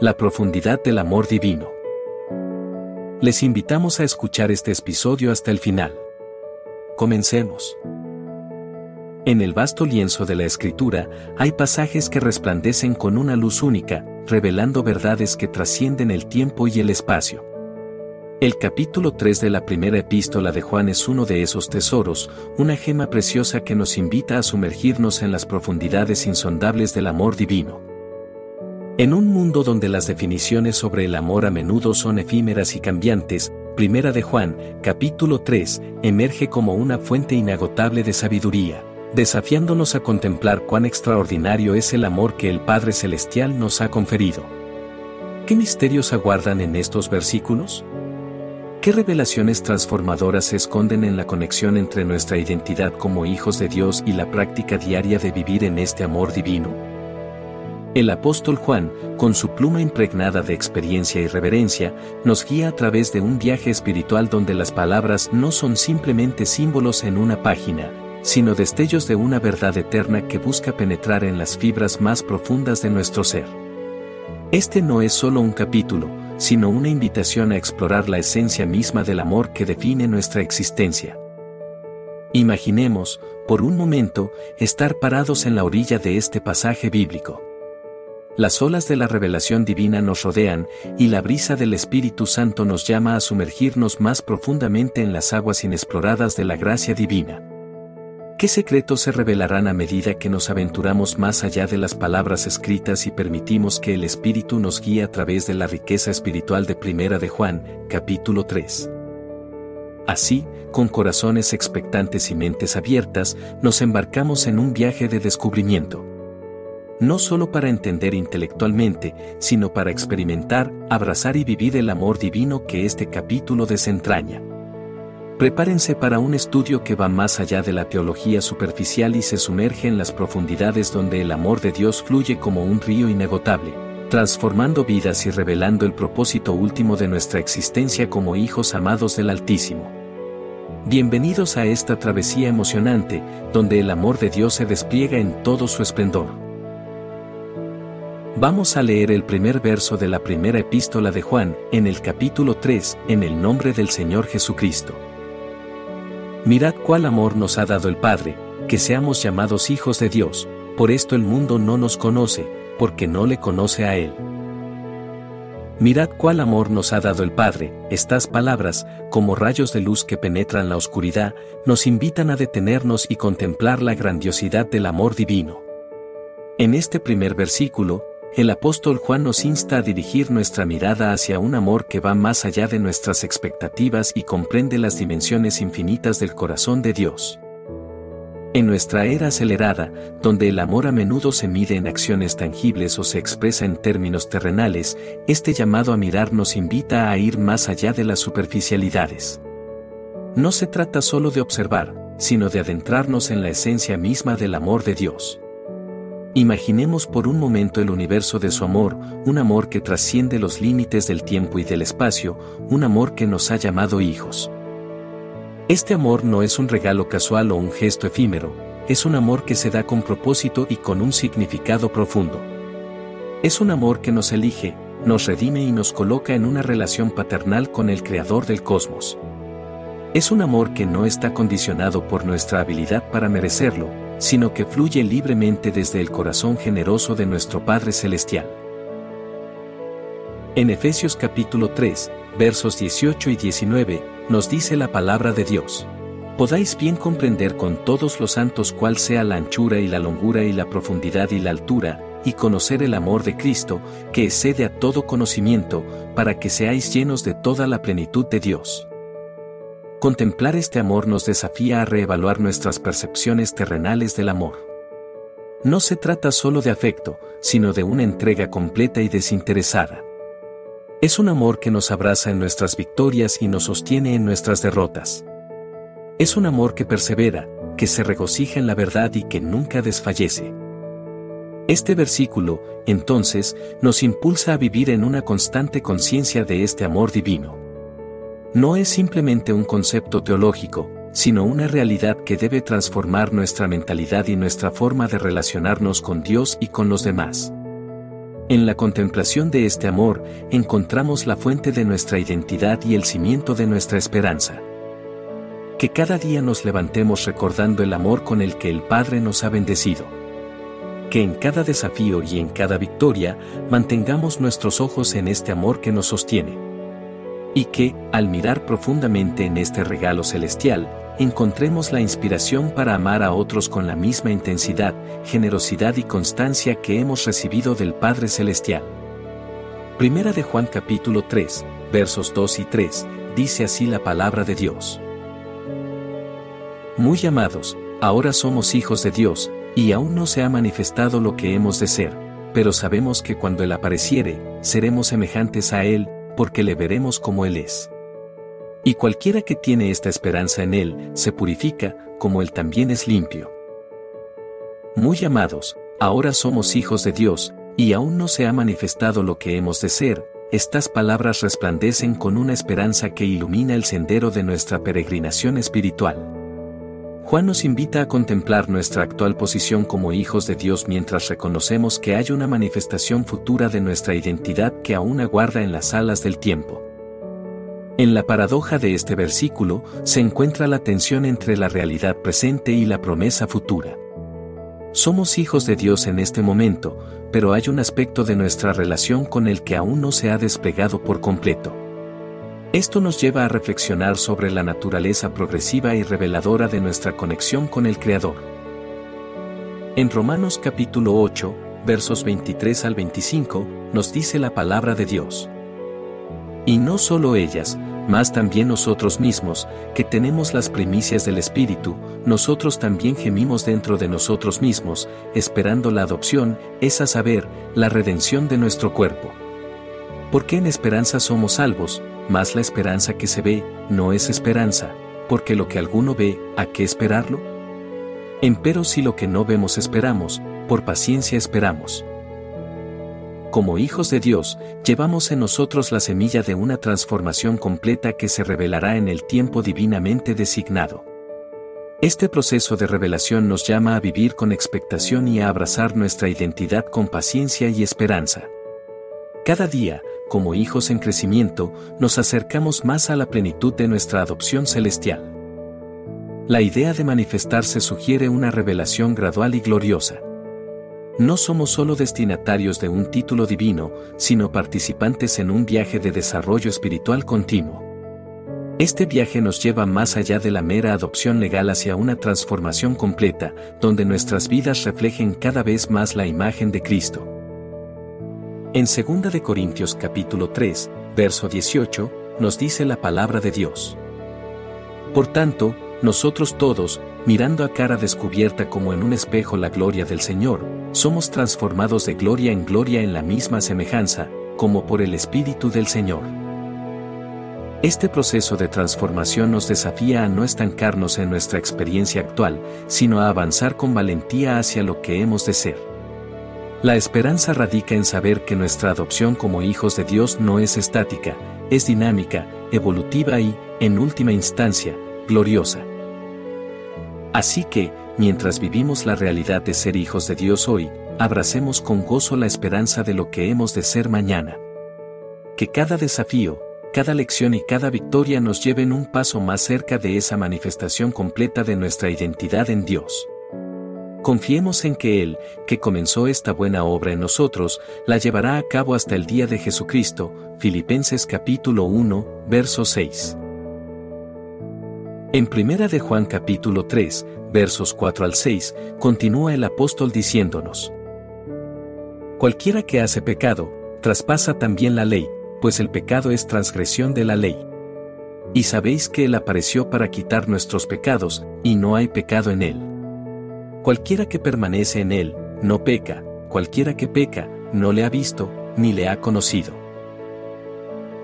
la profundidad del amor divino. Les invitamos a escuchar este episodio hasta el final. Comencemos. En el vasto lienzo de la escritura hay pasajes que resplandecen con una luz única, revelando verdades que trascienden el tiempo y el espacio. El capítulo 3 de la primera epístola de Juan es uno de esos tesoros, una gema preciosa que nos invita a sumergirnos en las profundidades insondables del amor divino. En un mundo donde las definiciones sobre el amor a menudo son efímeras y cambiantes, Primera de Juan, capítulo 3, emerge como una fuente inagotable de sabiduría, desafiándonos a contemplar cuán extraordinario es el amor que el Padre Celestial nos ha conferido. ¿Qué misterios aguardan en estos versículos? ¿Qué revelaciones transformadoras se esconden en la conexión entre nuestra identidad como hijos de Dios y la práctica diaria de vivir en este amor divino? El apóstol Juan, con su pluma impregnada de experiencia y reverencia, nos guía a través de un viaje espiritual donde las palabras no son simplemente símbolos en una página, sino destellos de una verdad eterna que busca penetrar en las fibras más profundas de nuestro ser. Este no es solo un capítulo, sino una invitación a explorar la esencia misma del amor que define nuestra existencia. Imaginemos, por un momento, estar parados en la orilla de este pasaje bíblico. Las olas de la revelación divina nos rodean, y la brisa del Espíritu Santo nos llama a sumergirnos más profundamente en las aguas inexploradas de la gracia divina. ¿Qué secretos se revelarán a medida que nos aventuramos más allá de las palabras escritas y permitimos que el Espíritu nos guíe a través de la riqueza espiritual de Primera de Juan, capítulo 3? Así, con corazones expectantes y mentes abiertas, nos embarcamos en un viaje de descubrimiento no solo para entender intelectualmente, sino para experimentar, abrazar y vivir el amor divino que este capítulo desentraña. Prepárense para un estudio que va más allá de la teología superficial y se sumerge en las profundidades donde el amor de Dios fluye como un río inagotable, transformando vidas y revelando el propósito último de nuestra existencia como hijos amados del Altísimo. Bienvenidos a esta travesía emocionante, donde el amor de Dios se despliega en todo su esplendor. Vamos a leer el primer verso de la primera epístola de Juan, en el capítulo 3, en el nombre del Señor Jesucristo. Mirad cuál amor nos ha dado el Padre, que seamos llamados hijos de Dios, por esto el mundo no nos conoce, porque no le conoce a Él. Mirad cuál amor nos ha dado el Padre, estas palabras, como rayos de luz que penetran la oscuridad, nos invitan a detenernos y contemplar la grandiosidad del amor divino. En este primer versículo, el apóstol Juan nos insta a dirigir nuestra mirada hacia un amor que va más allá de nuestras expectativas y comprende las dimensiones infinitas del corazón de Dios. En nuestra era acelerada, donde el amor a menudo se mide en acciones tangibles o se expresa en términos terrenales, este llamado a mirar nos invita a ir más allá de las superficialidades. No se trata solo de observar, sino de adentrarnos en la esencia misma del amor de Dios. Imaginemos por un momento el universo de su amor, un amor que trasciende los límites del tiempo y del espacio, un amor que nos ha llamado hijos. Este amor no es un regalo casual o un gesto efímero, es un amor que se da con propósito y con un significado profundo. Es un amor que nos elige, nos redime y nos coloca en una relación paternal con el Creador del cosmos. Es un amor que no está condicionado por nuestra habilidad para merecerlo, sino que fluye libremente desde el corazón generoso de nuestro Padre Celestial. En Efesios capítulo 3, versos 18 y 19, nos dice la palabra de Dios. Podáis bien comprender con todos los santos cuál sea la anchura y la longura y la profundidad y la altura, y conocer el amor de Cristo, que excede a todo conocimiento, para que seáis llenos de toda la plenitud de Dios. Contemplar este amor nos desafía a reevaluar nuestras percepciones terrenales del amor. No se trata solo de afecto, sino de una entrega completa y desinteresada. Es un amor que nos abraza en nuestras victorias y nos sostiene en nuestras derrotas. Es un amor que persevera, que se regocija en la verdad y que nunca desfallece. Este versículo, entonces, nos impulsa a vivir en una constante conciencia de este amor divino no es simplemente un concepto teológico, sino una realidad que debe transformar nuestra mentalidad y nuestra forma de relacionarnos con Dios y con los demás. En la contemplación de este amor, encontramos la fuente de nuestra identidad y el cimiento de nuestra esperanza. Que cada día nos levantemos recordando el amor con el que el Padre nos ha bendecido. Que en cada desafío y en cada victoria mantengamos nuestros ojos en este amor que nos sostiene y que, al mirar profundamente en este regalo celestial, encontremos la inspiración para amar a otros con la misma intensidad, generosidad y constancia que hemos recibido del Padre Celestial. Primera de Juan capítulo 3, versos 2 y 3, dice así la palabra de Dios. Muy amados, ahora somos hijos de Dios, y aún no se ha manifestado lo que hemos de ser, pero sabemos que cuando Él apareciere, seremos semejantes a Él, porque le veremos como Él es. Y cualquiera que tiene esta esperanza en Él, se purifica, como Él también es limpio. Muy amados, ahora somos hijos de Dios, y aún no se ha manifestado lo que hemos de ser, estas palabras resplandecen con una esperanza que ilumina el sendero de nuestra peregrinación espiritual. Juan nos invita a contemplar nuestra actual posición como hijos de Dios mientras reconocemos que hay una manifestación futura de nuestra identidad que aún aguarda en las alas del tiempo. En la paradoja de este versículo se encuentra la tensión entre la realidad presente y la promesa futura. Somos hijos de Dios en este momento, pero hay un aspecto de nuestra relación con el que aún no se ha despegado por completo. Esto nos lleva a reflexionar sobre la naturaleza progresiva y reveladora de nuestra conexión con el Creador. En Romanos capítulo 8, versos 23 al 25, nos dice la palabra de Dios. Y no solo ellas, mas también nosotros mismos, que tenemos las primicias del Espíritu, nosotros también gemimos dentro de nosotros mismos, esperando la adopción, es a saber, la redención de nuestro cuerpo. Porque en esperanza somos salvos, mas la esperanza que se ve no es esperanza, porque lo que alguno ve, ¿a qué esperarlo? Empero si lo que no vemos esperamos, por paciencia esperamos. Como hijos de Dios, llevamos en nosotros la semilla de una transformación completa que se revelará en el tiempo divinamente designado. Este proceso de revelación nos llama a vivir con expectación y a abrazar nuestra identidad con paciencia y esperanza. Cada día, como hijos en crecimiento, nos acercamos más a la plenitud de nuestra adopción celestial. La idea de manifestarse sugiere una revelación gradual y gloriosa. No somos solo destinatarios de un título divino, sino participantes en un viaje de desarrollo espiritual continuo. Este viaje nos lleva más allá de la mera adopción legal hacia una transformación completa, donde nuestras vidas reflejen cada vez más la imagen de Cristo. En 2 de Corintios capítulo 3, verso 18, nos dice la palabra de Dios. Por tanto, nosotros todos, mirando a cara descubierta como en un espejo la gloria del Señor, somos transformados de gloria en gloria en la misma semejanza, como por el Espíritu del Señor. Este proceso de transformación nos desafía a no estancarnos en nuestra experiencia actual, sino a avanzar con valentía hacia lo que hemos de ser. La esperanza radica en saber que nuestra adopción como hijos de Dios no es estática, es dinámica, evolutiva y, en última instancia, gloriosa. Así que, mientras vivimos la realidad de ser hijos de Dios hoy, abracemos con gozo la esperanza de lo que hemos de ser mañana. Que cada desafío, cada lección y cada victoria nos lleven un paso más cerca de esa manifestación completa de nuestra identidad en Dios. Confiemos en que Él, que comenzó esta buena obra en nosotros, la llevará a cabo hasta el día de Jesucristo. Filipenses capítulo 1, verso 6. En primera de Juan capítulo 3, versos 4 al 6, continúa el apóstol diciéndonos. Cualquiera que hace pecado, traspasa también la ley, pues el pecado es transgresión de la ley. Y sabéis que Él apareció para quitar nuestros pecados, y no hay pecado en Él. Cualquiera que permanece en Él, no peca, cualquiera que peca, no le ha visto, ni le ha conocido.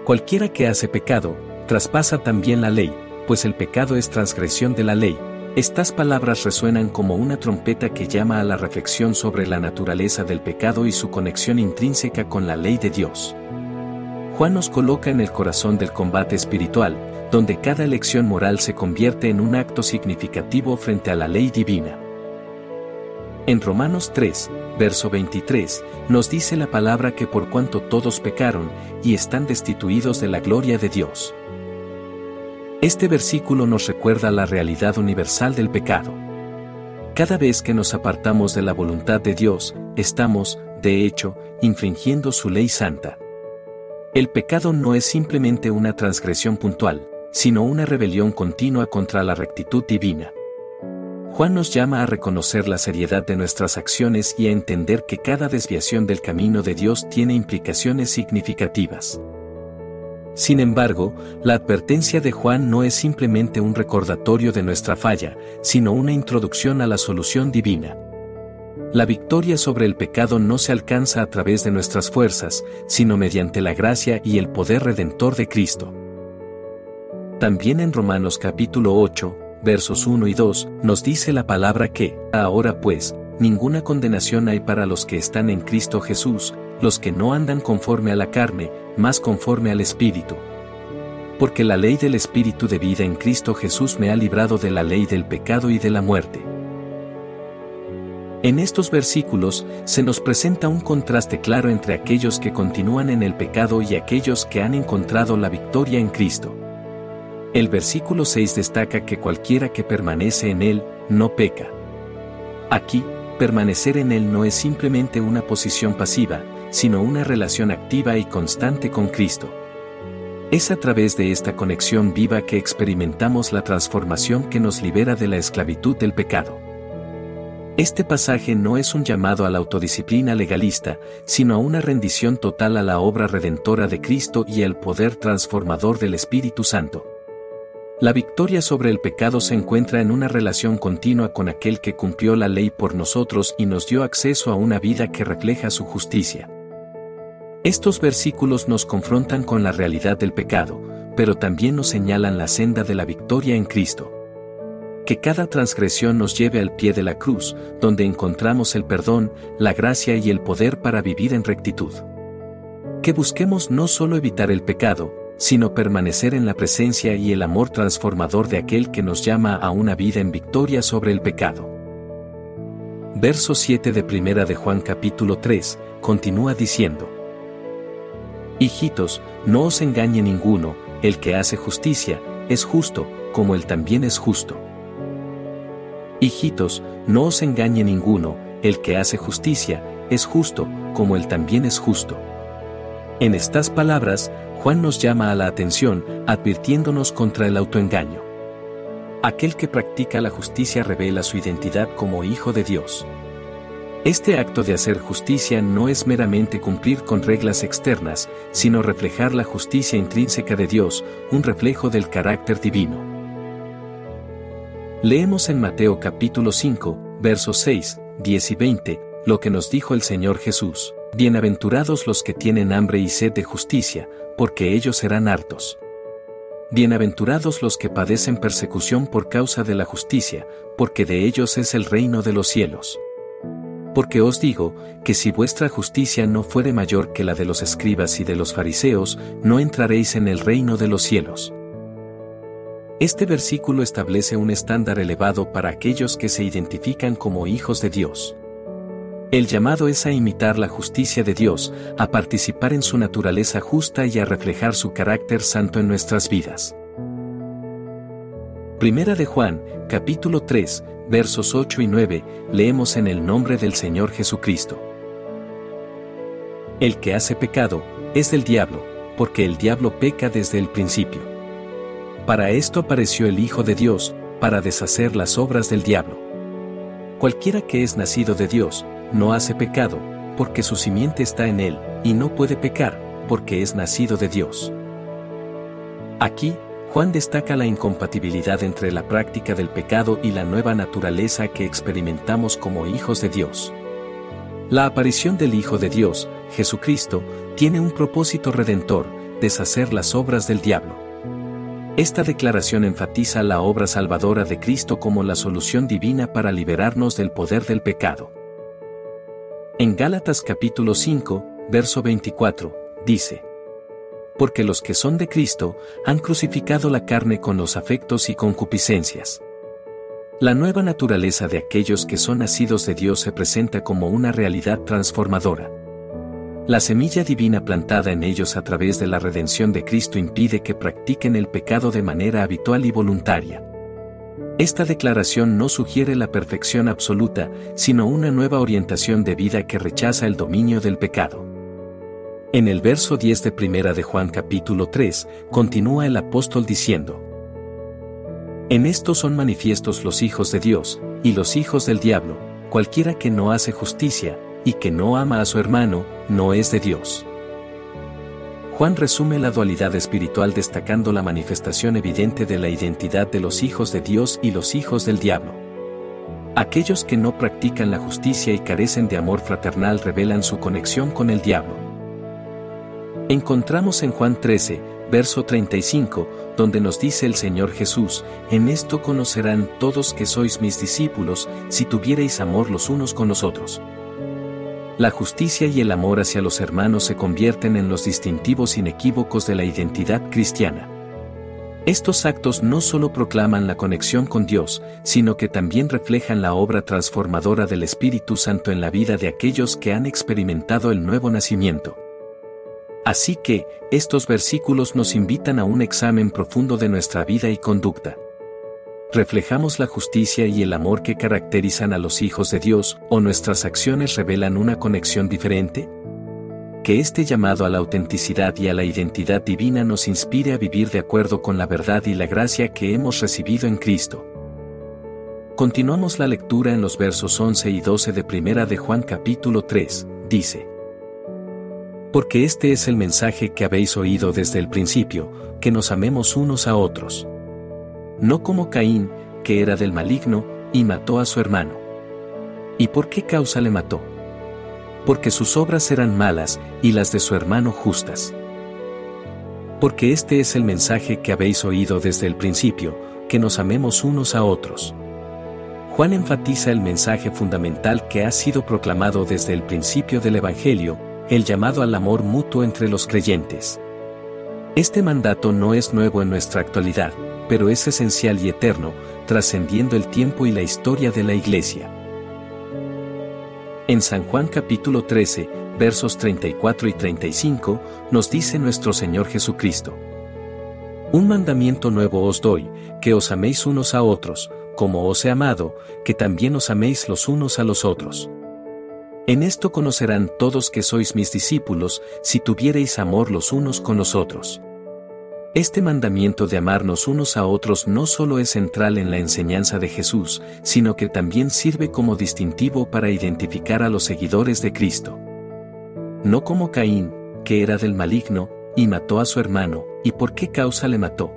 Cualquiera que hace pecado, traspasa también la ley, pues el pecado es transgresión de la ley. Estas palabras resuenan como una trompeta que llama a la reflexión sobre la naturaleza del pecado y su conexión intrínseca con la ley de Dios. Juan nos coloca en el corazón del combate espiritual, donde cada elección moral se convierte en un acto significativo frente a la ley divina. En Romanos 3, verso 23, nos dice la palabra que por cuanto todos pecaron y están destituidos de la gloria de Dios. Este versículo nos recuerda la realidad universal del pecado. Cada vez que nos apartamos de la voluntad de Dios, estamos, de hecho, infringiendo su ley santa. El pecado no es simplemente una transgresión puntual, sino una rebelión continua contra la rectitud divina. Juan nos llama a reconocer la seriedad de nuestras acciones y a entender que cada desviación del camino de Dios tiene implicaciones significativas. Sin embargo, la advertencia de Juan no es simplemente un recordatorio de nuestra falla, sino una introducción a la solución divina. La victoria sobre el pecado no se alcanza a través de nuestras fuerzas, sino mediante la gracia y el poder redentor de Cristo. También en Romanos capítulo 8, versos 1 y 2, nos dice la palabra que, ahora pues, ninguna condenación hay para los que están en Cristo Jesús, los que no andan conforme a la carne, más conforme al Espíritu. Porque la ley del Espíritu de vida en Cristo Jesús me ha librado de la ley del pecado y de la muerte. En estos versículos se nos presenta un contraste claro entre aquellos que continúan en el pecado y aquellos que han encontrado la victoria en Cristo. El versículo 6 destaca que cualquiera que permanece en Él, no peca. Aquí, permanecer en Él no es simplemente una posición pasiva, sino una relación activa y constante con Cristo. Es a través de esta conexión viva que experimentamos la transformación que nos libera de la esclavitud del pecado. Este pasaje no es un llamado a la autodisciplina legalista, sino a una rendición total a la obra redentora de Cristo y al poder transformador del Espíritu Santo. La victoria sobre el pecado se encuentra en una relación continua con aquel que cumplió la ley por nosotros y nos dio acceso a una vida que refleja su justicia. Estos versículos nos confrontan con la realidad del pecado, pero también nos señalan la senda de la victoria en Cristo que cada transgresión nos lleve al pie de la cruz, donde encontramos el perdón, la gracia y el poder para vivir en rectitud. Que busquemos no solo evitar el pecado, sino permanecer en la presencia y el amor transformador de aquel que nos llama a una vida en victoria sobre el pecado. Verso 7 de Primera de Juan capítulo 3, continúa diciendo, Hijitos, no os engañe ninguno, el que hace justicia, es justo, como él también es justo. Hijitos, no os engañe ninguno, el que hace justicia, es justo, como él también es justo. En estas palabras, Juan nos llama a la atención, advirtiéndonos contra el autoengaño. Aquel que practica la justicia revela su identidad como hijo de Dios. Este acto de hacer justicia no es meramente cumplir con reglas externas, sino reflejar la justicia intrínseca de Dios, un reflejo del carácter divino. Leemos en Mateo capítulo 5, versos 6, 10 y 20, lo que nos dijo el Señor Jesús. Bienaventurados los que tienen hambre y sed de justicia, porque ellos serán hartos. Bienaventurados los que padecen persecución por causa de la justicia, porque de ellos es el reino de los cielos. Porque os digo, que si vuestra justicia no fuere mayor que la de los escribas y de los fariseos, no entraréis en el reino de los cielos. Este versículo establece un estándar elevado para aquellos que se identifican como hijos de Dios. El llamado es a imitar la justicia de Dios, a participar en su naturaleza justa y a reflejar su carácter santo en nuestras vidas. Primera de Juan, capítulo 3, versos 8 y 9, leemos en el nombre del Señor Jesucristo. El que hace pecado, es del diablo, porque el diablo peca desde el principio. Para esto apareció el Hijo de Dios, para deshacer las obras del diablo. Cualquiera que es nacido de Dios, no hace pecado, porque su simiente está en él, y no puede pecar, porque es nacido de Dios. Aquí, Juan destaca la incompatibilidad entre la práctica del pecado y la nueva naturaleza que experimentamos como hijos de Dios. La aparición del Hijo de Dios, Jesucristo, tiene un propósito redentor, deshacer las obras del diablo. Esta declaración enfatiza la obra salvadora de Cristo como la solución divina para liberarnos del poder del pecado. En Gálatas capítulo 5, verso 24, dice, Porque los que son de Cristo han crucificado la carne con los afectos y concupiscencias. La nueva naturaleza de aquellos que son nacidos de Dios se presenta como una realidad transformadora. La semilla divina plantada en ellos a través de la redención de Cristo impide que practiquen el pecado de manera habitual y voluntaria. Esta declaración no sugiere la perfección absoluta, sino una nueva orientación de vida que rechaza el dominio del pecado. En el verso 10 de Primera de Juan capítulo 3, continúa el apóstol diciendo, En esto son manifiestos los hijos de Dios, y los hijos del diablo, cualquiera que no hace justicia, y que no ama a su hermano, no es de Dios. Juan resume la dualidad espiritual destacando la manifestación evidente de la identidad de los hijos de Dios y los hijos del diablo. Aquellos que no practican la justicia y carecen de amor fraternal revelan su conexión con el diablo. Encontramos en Juan 13, verso 35, donde nos dice el Señor Jesús, en esto conocerán todos que sois mis discípulos, si tuviereis amor los unos con los otros la justicia y el amor hacia los hermanos se convierten en los distintivos inequívocos de la identidad cristiana. Estos actos no solo proclaman la conexión con Dios, sino que también reflejan la obra transformadora del Espíritu Santo en la vida de aquellos que han experimentado el nuevo nacimiento. Así que, estos versículos nos invitan a un examen profundo de nuestra vida y conducta. ¿Reflejamos la justicia y el amor que caracterizan a los hijos de Dios o nuestras acciones revelan una conexión diferente? Que este llamado a la autenticidad y a la identidad divina nos inspire a vivir de acuerdo con la verdad y la gracia que hemos recibido en Cristo. Continuamos la lectura en los versos 11 y 12 de Primera de Juan capítulo 3, dice. Porque este es el mensaje que habéis oído desde el principio, que nos amemos unos a otros no como Caín, que era del maligno, y mató a su hermano. ¿Y por qué causa le mató? Porque sus obras eran malas y las de su hermano justas. Porque este es el mensaje que habéis oído desde el principio, que nos amemos unos a otros. Juan enfatiza el mensaje fundamental que ha sido proclamado desde el principio del Evangelio, el llamado al amor mutuo entre los creyentes. Este mandato no es nuevo en nuestra actualidad, pero es esencial y eterno, trascendiendo el tiempo y la historia de la Iglesia. En San Juan capítulo 13, versos 34 y 35, nos dice nuestro Señor Jesucristo. Un mandamiento nuevo os doy, que os améis unos a otros, como os he amado, que también os améis los unos a los otros. En esto conocerán todos que sois mis discípulos, si tuviereis amor los unos con los otros. Este mandamiento de amarnos unos a otros no solo es central en la enseñanza de Jesús, sino que también sirve como distintivo para identificar a los seguidores de Cristo. No como Caín, que era del maligno, y mató a su hermano, ¿y por qué causa le mató?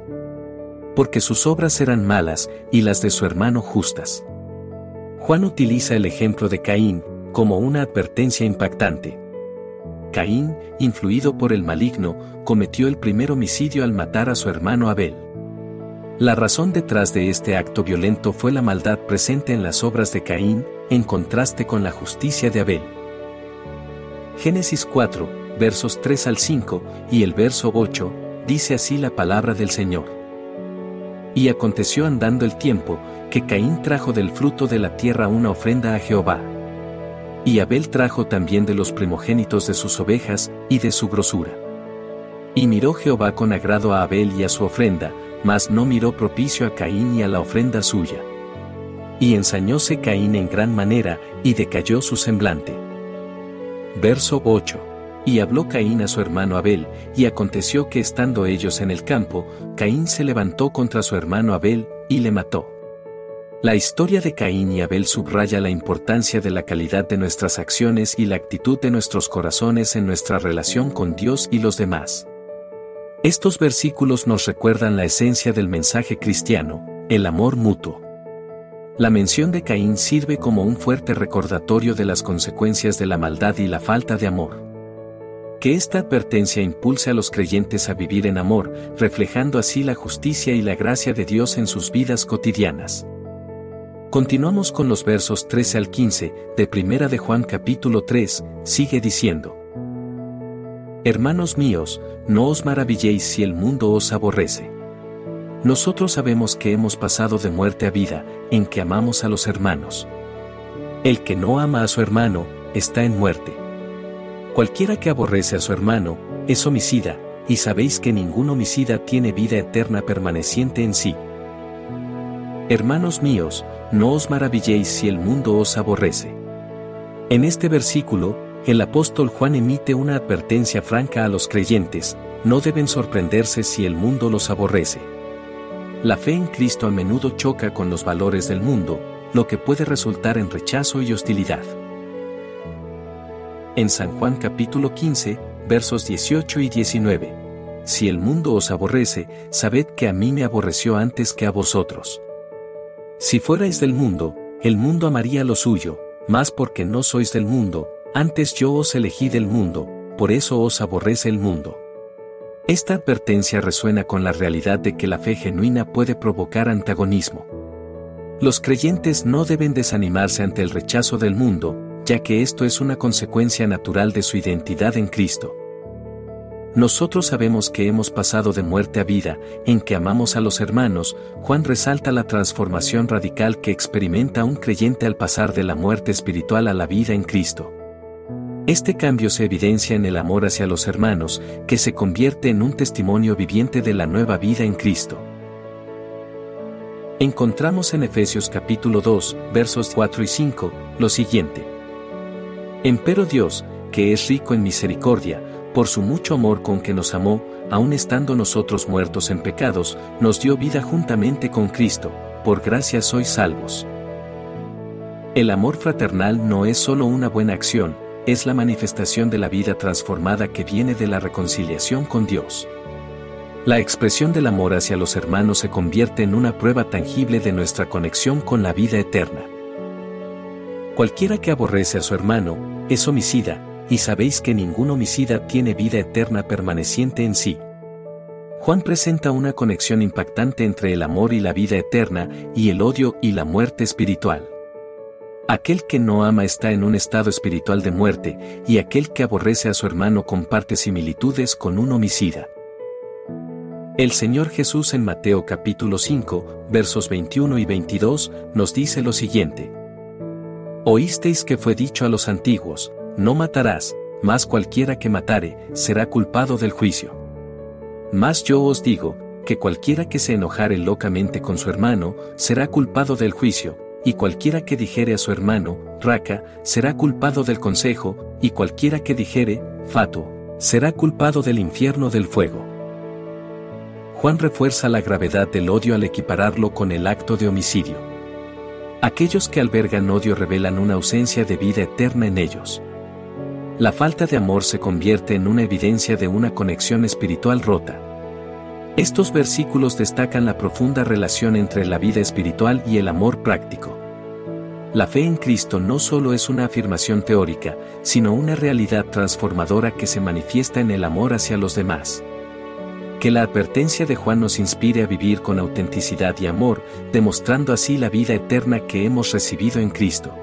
Porque sus obras eran malas y las de su hermano justas. Juan utiliza el ejemplo de Caín como una advertencia impactante. Caín, influido por el maligno, cometió el primer homicidio al matar a su hermano Abel. La razón detrás de este acto violento fue la maldad presente en las obras de Caín, en contraste con la justicia de Abel. Génesis 4, versos 3 al 5, y el verso 8, dice así la palabra del Señor. Y aconteció andando el tiempo, que Caín trajo del fruto de la tierra una ofrenda a Jehová. Y Abel trajo también de los primogénitos de sus ovejas, y de su grosura. Y miró Jehová con agrado a Abel y a su ofrenda, mas no miró propicio a Caín y a la ofrenda suya. Y ensañóse Caín en gran manera, y decayó su semblante. Verso 8. Y habló Caín a su hermano Abel, y aconteció que estando ellos en el campo, Caín se levantó contra su hermano Abel, y le mató. La historia de Caín y Abel subraya la importancia de la calidad de nuestras acciones y la actitud de nuestros corazones en nuestra relación con Dios y los demás. Estos versículos nos recuerdan la esencia del mensaje cristiano, el amor mutuo. La mención de Caín sirve como un fuerte recordatorio de las consecuencias de la maldad y la falta de amor. Que esta advertencia impulse a los creyentes a vivir en amor, reflejando así la justicia y la gracia de Dios en sus vidas cotidianas. Continuamos con los versos 13 al 15 de Primera de Juan capítulo 3, sigue diciendo. Hermanos míos, no os maravilléis si el mundo os aborrece. Nosotros sabemos que hemos pasado de muerte a vida, en que amamos a los hermanos. El que no ama a su hermano, está en muerte. Cualquiera que aborrece a su hermano, es homicida, y sabéis que ningún homicida tiene vida eterna permaneciente en sí. Hermanos míos, no os maravilléis si el mundo os aborrece. En este versículo, el apóstol Juan emite una advertencia franca a los creyentes, no deben sorprenderse si el mundo los aborrece. La fe en Cristo a menudo choca con los valores del mundo, lo que puede resultar en rechazo y hostilidad. En San Juan capítulo 15, versos 18 y 19. Si el mundo os aborrece, sabed que a mí me aborreció antes que a vosotros. Si fuerais del mundo, el mundo amaría lo suyo, más porque no sois del mundo, antes yo os elegí del mundo, por eso os aborrece el mundo. Esta advertencia resuena con la realidad de que la fe genuina puede provocar antagonismo. Los creyentes no deben desanimarse ante el rechazo del mundo, ya que esto es una consecuencia natural de su identidad en Cristo. Nosotros sabemos que hemos pasado de muerte a vida, en que amamos a los hermanos, Juan resalta la transformación radical que experimenta un creyente al pasar de la muerte espiritual a la vida en Cristo. Este cambio se evidencia en el amor hacia los hermanos, que se convierte en un testimonio viviente de la nueva vida en Cristo. Encontramos en Efesios capítulo 2, versos 4 y 5, lo siguiente. Empero Dios, que es rico en misericordia, por su mucho amor con que nos amó, aun estando nosotros muertos en pecados, nos dio vida juntamente con Cristo, por gracia sois salvos. El amor fraternal no es solo una buena acción, es la manifestación de la vida transformada que viene de la reconciliación con Dios. La expresión del amor hacia los hermanos se convierte en una prueba tangible de nuestra conexión con la vida eterna. Cualquiera que aborrece a su hermano, es homicida, y sabéis que ningún homicida tiene vida eterna permaneciente en sí. Juan presenta una conexión impactante entre el amor y la vida eterna, y el odio y la muerte espiritual. Aquel que no ama está en un estado espiritual de muerte, y aquel que aborrece a su hermano comparte similitudes con un homicida. El Señor Jesús en Mateo capítulo 5, versos 21 y 22, nos dice lo siguiente. Oísteis que fue dicho a los antiguos, no matarás, mas cualquiera que matare, será culpado del juicio. Mas yo os digo, que cualquiera que se enojare locamente con su hermano, será culpado del juicio, y cualquiera que dijere a su hermano, raca, será culpado del consejo, y cualquiera que dijere, fato, será culpado del infierno del fuego. Juan refuerza la gravedad del odio al equipararlo con el acto de homicidio. Aquellos que albergan odio revelan una ausencia de vida eterna en ellos. La falta de amor se convierte en una evidencia de una conexión espiritual rota. Estos versículos destacan la profunda relación entre la vida espiritual y el amor práctico. La fe en Cristo no solo es una afirmación teórica, sino una realidad transformadora que se manifiesta en el amor hacia los demás. Que la advertencia de Juan nos inspire a vivir con autenticidad y amor, demostrando así la vida eterna que hemos recibido en Cristo.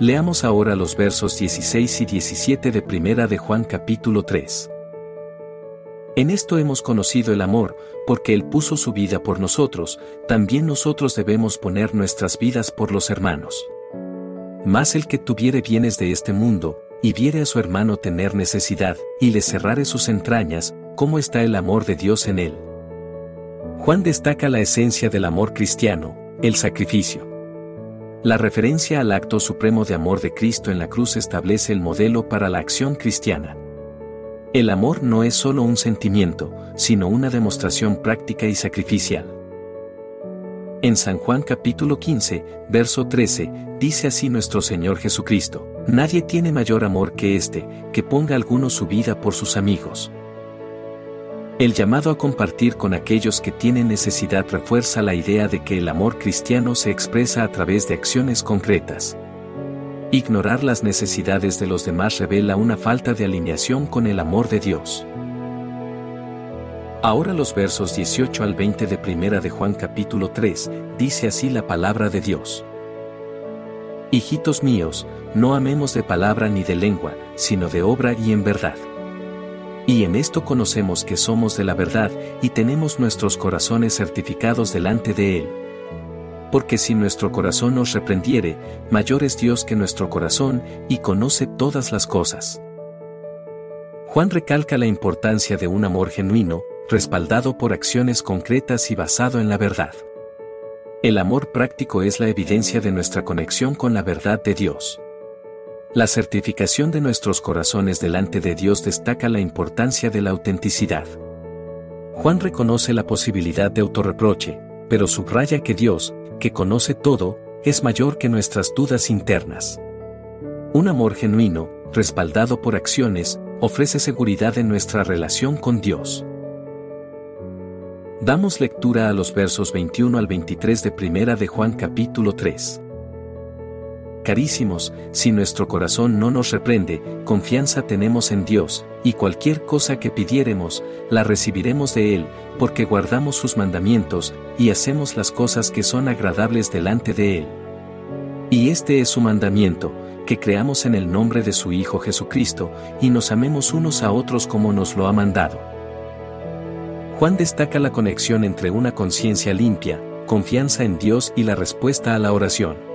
Leamos ahora los versos 16 y 17 de Primera de Juan capítulo 3. En esto hemos conocido el amor, porque Él puso su vida por nosotros, también nosotros debemos poner nuestras vidas por los hermanos. Mas el que tuviere bienes de este mundo, y viere a su hermano tener necesidad, y le cerrare sus entrañas, ¿cómo está el amor de Dios en él? Juan destaca la esencia del amor cristiano, el sacrificio. La referencia al acto supremo de amor de Cristo en la cruz establece el modelo para la acción cristiana. El amor no es solo un sentimiento, sino una demostración práctica y sacrificial. En San Juan capítulo 15, verso 13, dice así nuestro Señor Jesucristo, Nadie tiene mayor amor que este, que ponga alguno su vida por sus amigos. El llamado a compartir con aquellos que tienen necesidad refuerza la idea de que el amor cristiano se expresa a través de acciones concretas. Ignorar las necesidades de los demás revela una falta de alineación con el amor de Dios. Ahora los versos 18 al 20 de Primera de Juan capítulo 3, dice así la palabra de Dios. Hijitos míos, no amemos de palabra ni de lengua, sino de obra y en verdad. Y en esto conocemos que somos de la verdad y tenemos nuestros corazones certificados delante de Él. Porque si nuestro corazón nos reprendiere, mayor es Dios que nuestro corazón y conoce todas las cosas. Juan recalca la importancia de un amor genuino, respaldado por acciones concretas y basado en la verdad. El amor práctico es la evidencia de nuestra conexión con la verdad de Dios. La certificación de nuestros corazones delante de Dios destaca la importancia de la autenticidad. Juan reconoce la posibilidad de autorreproche, pero subraya que Dios, que conoce todo, es mayor que nuestras dudas internas. Un amor genuino, respaldado por acciones, ofrece seguridad en nuestra relación con Dios. Damos lectura a los versos 21 al 23 de Primera de Juan capítulo 3. Carísimos, si nuestro corazón no nos reprende, confianza tenemos en Dios, y cualquier cosa que pidiéremos, la recibiremos de Él, porque guardamos sus mandamientos, y hacemos las cosas que son agradables delante de Él. Y este es su mandamiento, que creamos en el nombre de su Hijo Jesucristo, y nos amemos unos a otros como nos lo ha mandado. Juan destaca la conexión entre una conciencia limpia, confianza en Dios y la respuesta a la oración.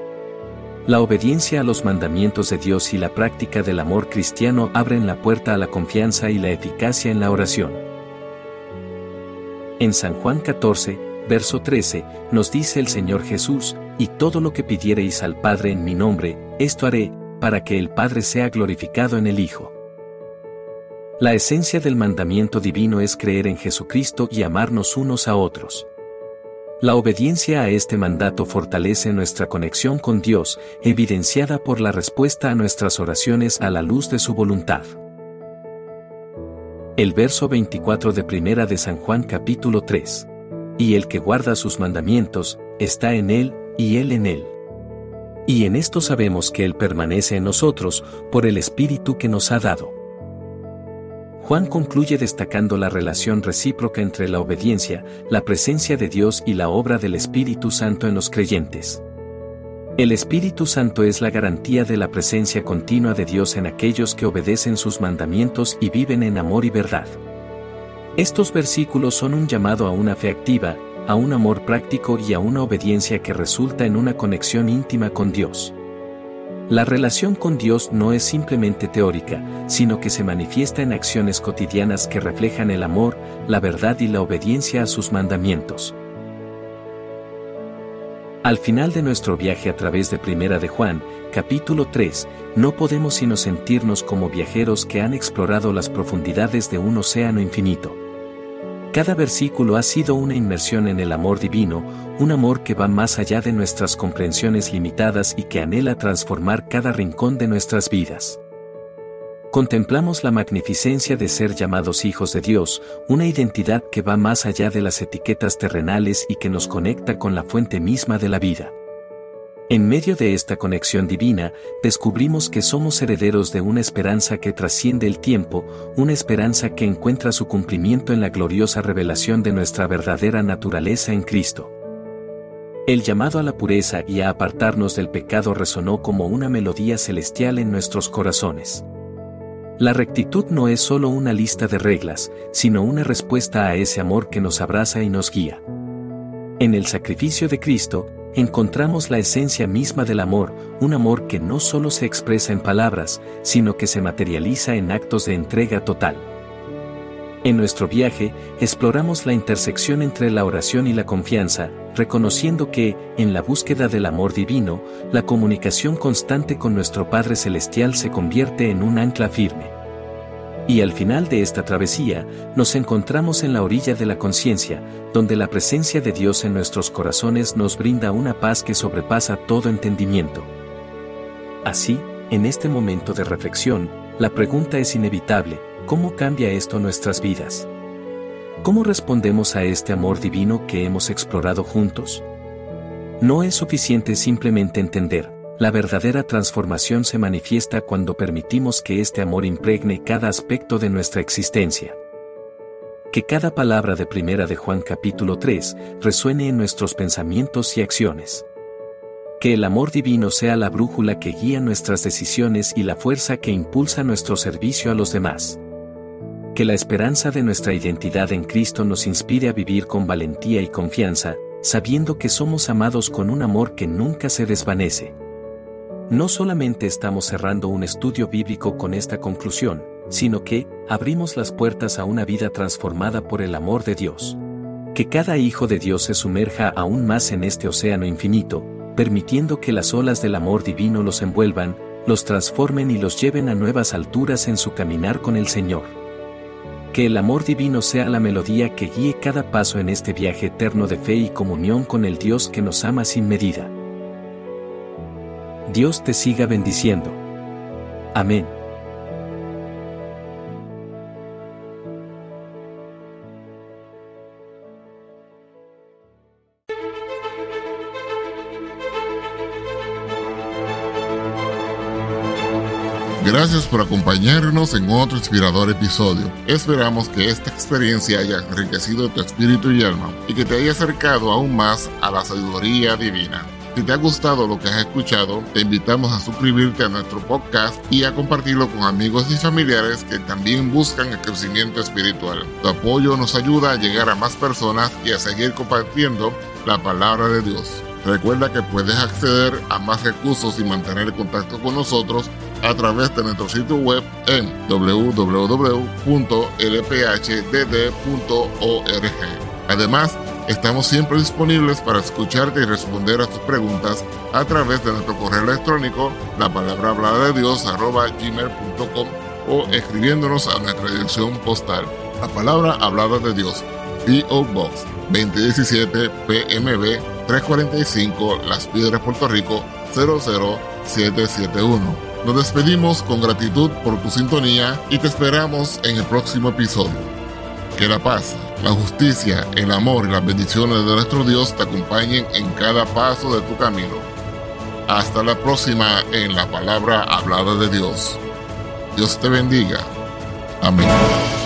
La obediencia a los mandamientos de Dios y la práctica del amor cristiano abren la puerta a la confianza y la eficacia en la oración. En San Juan 14, verso 13, nos dice el Señor Jesús, y todo lo que pidiereis al Padre en mi nombre, esto haré, para que el Padre sea glorificado en el Hijo. La esencia del mandamiento divino es creer en Jesucristo y amarnos unos a otros. La obediencia a este mandato fortalece nuestra conexión con Dios, evidenciada por la respuesta a nuestras oraciones a la luz de su voluntad. El verso 24 de Primera de San Juan capítulo 3. Y el que guarda sus mandamientos, está en él, y él en él. Y en esto sabemos que Él permanece en nosotros, por el Espíritu que nos ha dado. Juan concluye destacando la relación recíproca entre la obediencia, la presencia de Dios y la obra del Espíritu Santo en los creyentes. El Espíritu Santo es la garantía de la presencia continua de Dios en aquellos que obedecen sus mandamientos y viven en amor y verdad. Estos versículos son un llamado a una fe activa, a un amor práctico y a una obediencia que resulta en una conexión íntima con Dios. La relación con Dios no es simplemente teórica, sino que se manifiesta en acciones cotidianas que reflejan el amor, la verdad y la obediencia a sus mandamientos. Al final de nuestro viaje a través de Primera de Juan, capítulo 3, no podemos sino sentirnos como viajeros que han explorado las profundidades de un océano infinito. Cada versículo ha sido una inmersión en el amor divino, un amor que va más allá de nuestras comprensiones limitadas y que anhela transformar cada rincón de nuestras vidas. Contemplamos la magnificencia de ser llamados hijos de Dios, una identidad que va más allá de las etiquetas terrenales y que nos conecta con la fuente misma de la vida. En medio de esta conexión divina, descubrimos que somos herederos de una esperanza que trasciende el tiempo, una esperanza que encuentra su cumplimiento en la gloriosa revelación de nuestra verdadera naturaleza en Cristo. El llamado a la pureza y a apartarnos del pecado resonó como una melodía celestial en nuestros corazones. La rectitud no es solo una lista de reglas, sino una respuesta a ese amor que nos abraza y nos guía. En el sacrificio de Cristo, encontramos la esencia misma del amor, un amor que no solo se expresa en palabras, sino que se materializa en actos de entrega total. En nuestro viaje, exploramos la intersección entre la oración y la confianza, reconociendo que, en la búsqueda del amor divino, la comunicación constante con nuestro Padre Celestial se convierte en un ancla firme. Y al final de esta travesía, nos encontramos en la orilla de la conciencia, donde la presencia de Dios en nuestros corazones nos brinda una paz que sobrepasa todo entendimiento. Así, en este momento de reflexión, la pregunta es inevitable, ¿cómo cambia esto nuestras vidas? ¿Cómo respondemos a este amor divino que hemos explorado juntos? No es suficiente simplemente entender, la verdadera transformación se manifiesta cuando permitimos que este amor impregne cada aspecto de nuestra existencia. Que cada palabra de Primera de Juan capítulo 3 resuene en nuestros pensamientos y acciones. Que el amor divino sea la brújula que guía nuestras decisiones y la fuerza que impulsa nuestro servicio a los demás. Que la esperanza de nuestra identidad en Cristo nos inspire a vivir con valentía y confianza, sabiendo que somos amados con un amor que nunca se desvanece. No solamente estamos cerrando un estudio bíblico con esta conclusión, sino que abrimos las puertas a una vida transformada por el amor de Dios. Que cada hijo de Dios se sumerja aún más en este océano infinito, permitiendo que las olas del amor divino los envuelvan, los transformen y los lleven a nuevas alturas en su caminar con el Señor. Que el amor divino sea la melodía que guíe cada paso en este viaje eterno de fe y comunión con el Dios que nos ama sin medida. Dios te siga bendiciendo. Amén. Gracias por acompañarnos en otro inspirador episodio. Esperamos que esta experiencia haya enriquecido tu espíritu y alma y que te haya acercado aún más a la sabiduría divina. Si te ha gustado lo que has escuchado, te invitamos a suscribirte a nuestro podcast y a compartirlo con amigos y familiares que también buscan el crecimiento espiritual. Tu apoyo nos ayuda a llegar a más personas y a seguir compartiendo la palabra de Dios. Recuerda que puedes acceder a más recursos y mantener contacto con nosotros a través de nuestro sitio web en www.lphdd.org. Además, Estamos siempre disponibles para escucharte y responder a tus preguntas a través de nuestro correo electrónico, la palabra hablada de Dios, arroba gmail.com o escribiéndonos a nuestra dirección postal, la palabra hablada de Dios, P.O. Box 2017 PMB 345 Las Piedras, Puerto Rico 00771. Nos despedimos con gratitud por tu sintonía y te esperamos en el próximo episodio. Que la paz, la justicia, el amor y las bendiciones de nuestro Dios te acompañen en cada paso de tu camino. Hasta la próxima en la palabra hablada de Dios. Dios te bendiga. Amén.